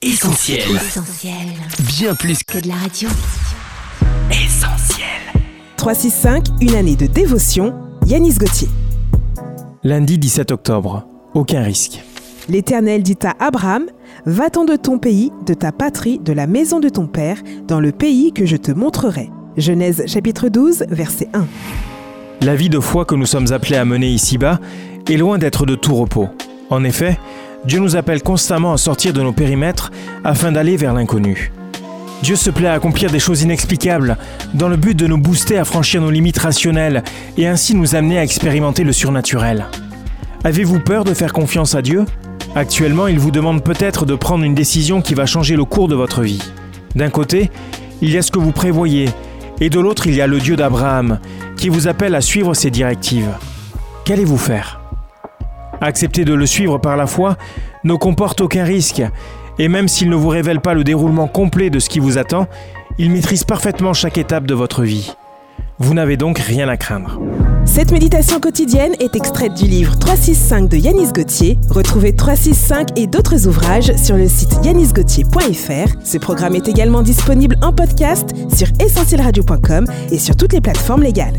Essentiel. Essentiel. Bien plus Que de la radio. qu'essentiel. 365, une année de dévotion, Yanis Gauthier. Lundi 17 octobre. Aucun risque. L'Éternel dit à Abraham, Va-t'en de ton pays, de ta patrie, de la maison de ton père, dans le pays que je te montrerai. Genèse chapitre 12, verset 1. La vie de foi que nous sommes appelés à mener ici-bas est loin d'être de tout repos. En effet, Dieu nous appelle constamment à sortir de nos périmètres afin d'aller vers l'inconnu. Dieu se plaît à accomplir des choses inexplicables dans le but de nous booster à franchir nos limites rationnelles et ainsi nous amener à expérimenter le surnaturel. Avez-vous peur de faire confiance à Dieu? Actuellement, il vous demande peut-être de prendre une décision qui va changer le cours de votre vie. D'un côté, il y a ce que vous prévoyez, et de l'autre, il y a le Dieu d'Abraham, qui vous appelle à suivre ses directives. Qu'allez-vous faire? Accepter de le suivre par la foi ne comporte aucun risque, et même s'il ne vous révèle pas le déroulement complet de ce qui vous attend, il maîtrise parfaitement chaque étape de votre vie. Vous n'avez donc rien à craindre. Cette méditation quotidienne est extraite du livre 365 de Yanis Gauthier. Retrouvez 365 et d'autres ouvrages sur le site yanisgauthier.fr. Ce programme est également disponible en podcast sur essentielradio.com et sur toutes les plateformes légales.